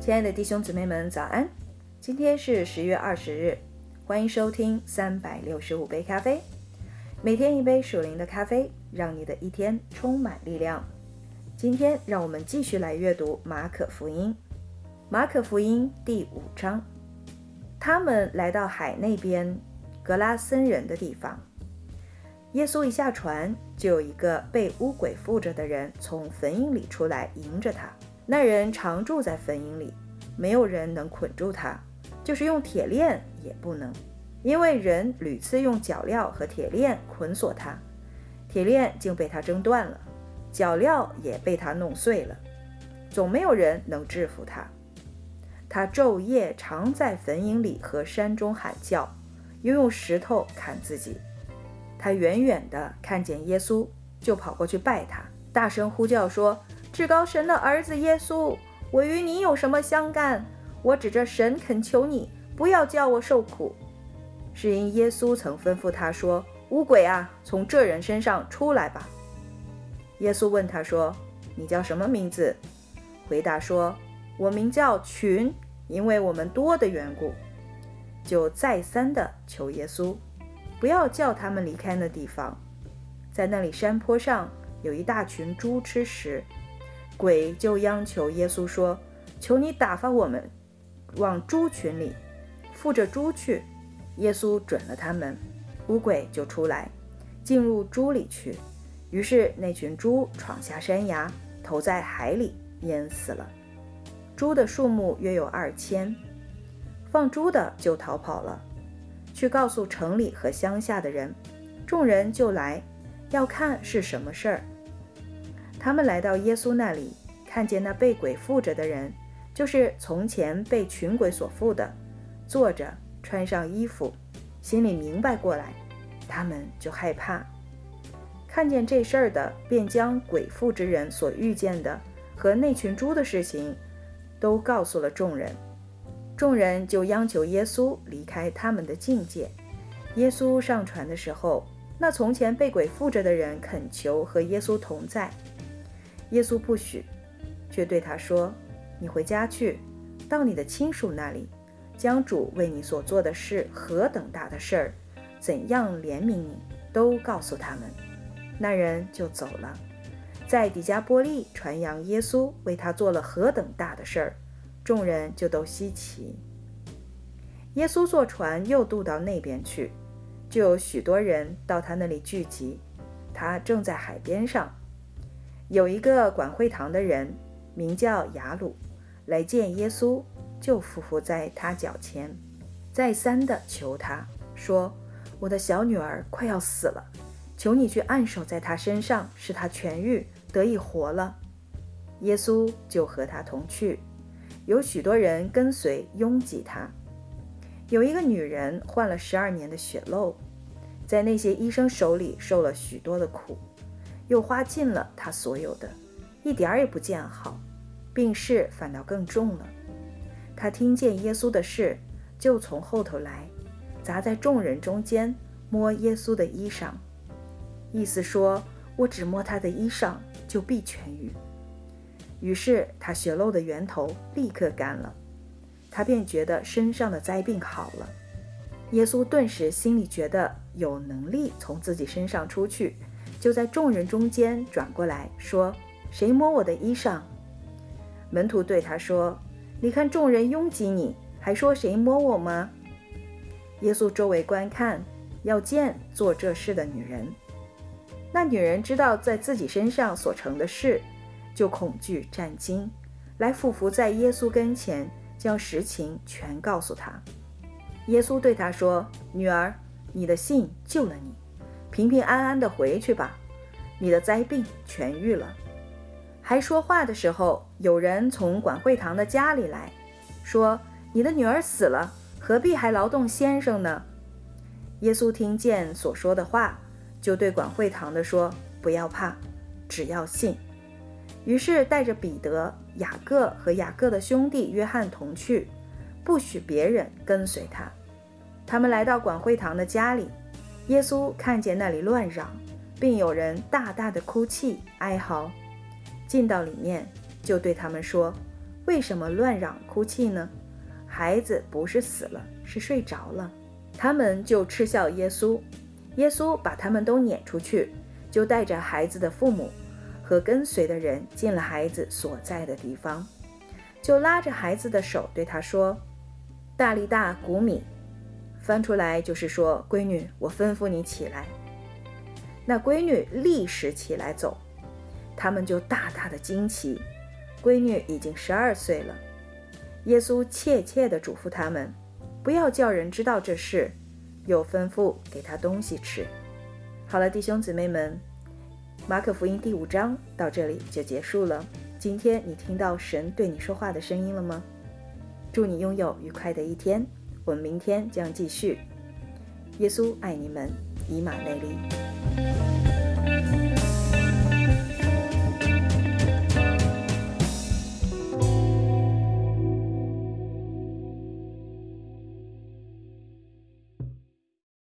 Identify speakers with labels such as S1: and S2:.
S1: 亲爱的弟兄姊妹们，早安！今天是十月二十日，欢迎收听三百六十五杯咖啡，每天一杯属灵的咖啡，让你的一天充满力量。今天让我们继续来阅读马可福音，马可福音第五章。他们来到海那边格拉森人的地方，耶稣一下船，就有一个被污鬼附着的人从坟茔里出来迎着他。那人常住在坟茔里，没有人能捆住他，就是用铁链也不能，因为人屡次用脚镣和铁链捆锁他，铁链竟被他挣断了，脚镣也被他弄碎了，总没有人能制服他。他昼夜常在坟茔里和山中喊叫，又用石头砍自己。他远远地看见耶稣，就跑过去拜他，大声呼叫说。至高神的儿子耶稣，我与你有什么相干？我指着神恳求你，不要叫我受苦。是因耶稣曾吩咐他说：“乌鬼啊，从这人身上出来吧。”耶稣问他说：“你叫什么名字？”回答说：“我名叫群，因为我们多的缘故。”就再三的求耶稣，不要叫他们离开那地方。在那里山坡上有一大群猪吃食。鬼就央求耶稣说：“求你打发我们往猪群里，附着猪去。”耶稣准了他们，乌鬼就出来，进入猪里去。于是那群猪闯下山崖，投在海里，淹死了。猪的数目约有二千。放猪的就逃跑了，去告诉城里和乡下的人。众人就来，要看是什么事儿。他们来到耶稣那里，看见那被鬼附着的人，就是从前被群鬼所附的，坐着，穿上衣服，心里明白过来，他们就害怕。看见这事儿的，便将鬼附之人所遇见的和那群猪的事情，都告诉了众人。众人就央求耶稣离开他们的境界。耶稣上船的时候，那从前被鬼附着的人恳求和耶稣同在。耶稣不许，却对他说：“你回家去，到你的亲属那里，将主为你所做的事何等大的事儿，怎样怜悯你，都告诉他们。”那人就走了，在底加波利传扬耶稣为他做了何等大的事儿，众人就都稀奇。耶稣坐船又渡到那边去，就有许多人到他那里聚集，他正在海边上。有一个管会堂的人，名叫雅鲁，来见耶稣，就伏伏在他脚前，再三的求他说：“我的小女儿快要死了，求你去按手在她身上，使她痊愈，得以活了。”耶稣就和他同去，有许多人跟随，拥挤他。有一个女人患了十二年的血漏，在那些医生手里受了许多的苦。又花尽了他所有的，一点儿也不见好，病势反倒更重了。他听见耶稣的事，就从后头来，砸在众人中间，摸耶稣的衣裳，意思说：“我只摸他的衣裳，就必痊愈。”于是他血漏的源头立刻干了，他便觉得身上的灾病好了。耶稣顿时心里觉得有能力从自己身上出去。就在众人中间转过来说：“谁摸我的衣裳？”门徒对他说：“你看众人拥挤你，还说谁摸我吗？”耶稣周围观看，要见做这事的女人。那女人知道在自己身上所成的事，就恐惧战惊，来俯伏在耶稣跟前，将实情全告诉他。耶稣对他说：“女儿，你的信救了你。”平平安安的回去吧，你的灾病痊愈了。还说话的时候，有人从管会堂的家里来说：“你的女儿死了，何必还劳动先生呢？”耶稣听见所说的话，就对管会堂的说：“不要怕，只要信。”于是带着彼得、雅各和雅各的兄弟约翰同去，不许别人跟随他。他们来到管会堂的家里。耶稣看见那里乱嚷，并有人大大的哭泣哀嚎，进到里面，就对他们说：“为什么乱嚷哭泣呢？孩子不是死了，是睡着了。他们就嗤笑耶稣。耶稣把他们都撵出去，就带着孩子的父母和跟随的人进了孩子所在的地方，就拉着孩子的手对他说：“大力大古米。”翻出来就是说：“闺女，我吩咐你起来。”那闺女立时起来走，他们就大大的惊奇。闺女已经十二岁了。耶稣切切地嘱咐他们，不要叫人知道这事。又吩咐给他东西吃。好了，弟兄姊妹们，马可福音第五章到这里就结束了。今天你听到神对你说话的声音了吗？祝你拥有愉快的一天。我们明天将继续。耶稣爱你们，以马内利。